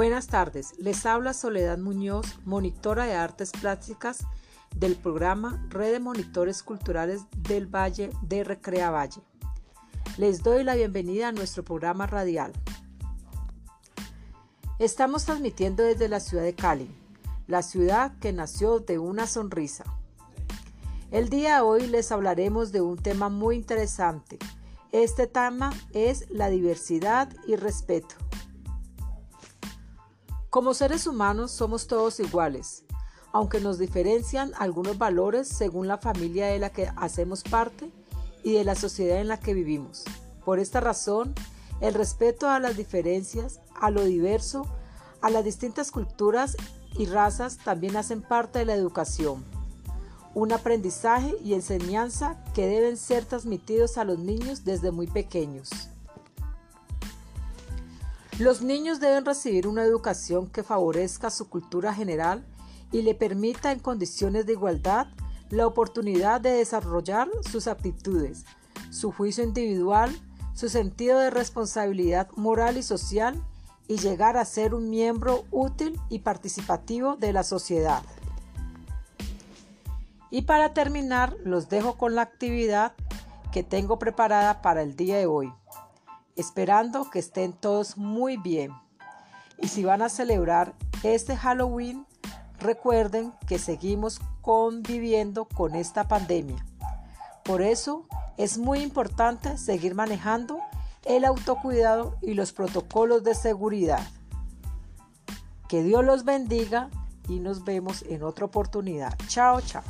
Buenas tardes, les habla Soledad Muñoz, monitora de artes plásticas del programa Red de Monitores Culturales del Valle de Recrea Valle. Les doy la bienvenida a nuestro programa radial. Estamos transmitiendo desde la ciudad de Cali, la ciudad que nació de una sonrisa. El día de hoy les hablaremos de un tema muy interesante. Este tema es la diversidad y respeto. Como seres humanos somos todos iguales, aunque nos diferencian algunos valores según la familia de la que hacemos parte y de la sociedad en la que vivimos. Por esta razón, el respeto a las diferencias, a lo diverso, a las distintas culturas y razas también hacen parte de la educación. Un aprendizaje y enseñanza que deben ser transmitidos a los niños desde muy pequeños. Los niños deben recibir una educación que favorezca su cultura general y le permita en condiciones de igualdad la oportunidad de desarrollar sus aptitudes, su juicio individual, su sentido de responsabilidad moral y social y llegar a ser un miembro útil y participativo de la sociedad. Y para terminar, los dejo con la actividad que tengo preparada para el día de hoy esperando que estén todos muy bien. Y si van a celebrar este Halloween, recuerden que seguimos conviviendo con esta pandemia. Por eso es muy importante seguir manejando el autocuidado y los protocolos de seguridad. Que Dios los bendiga y nos vemos en otra oportunidad. Chao, chao.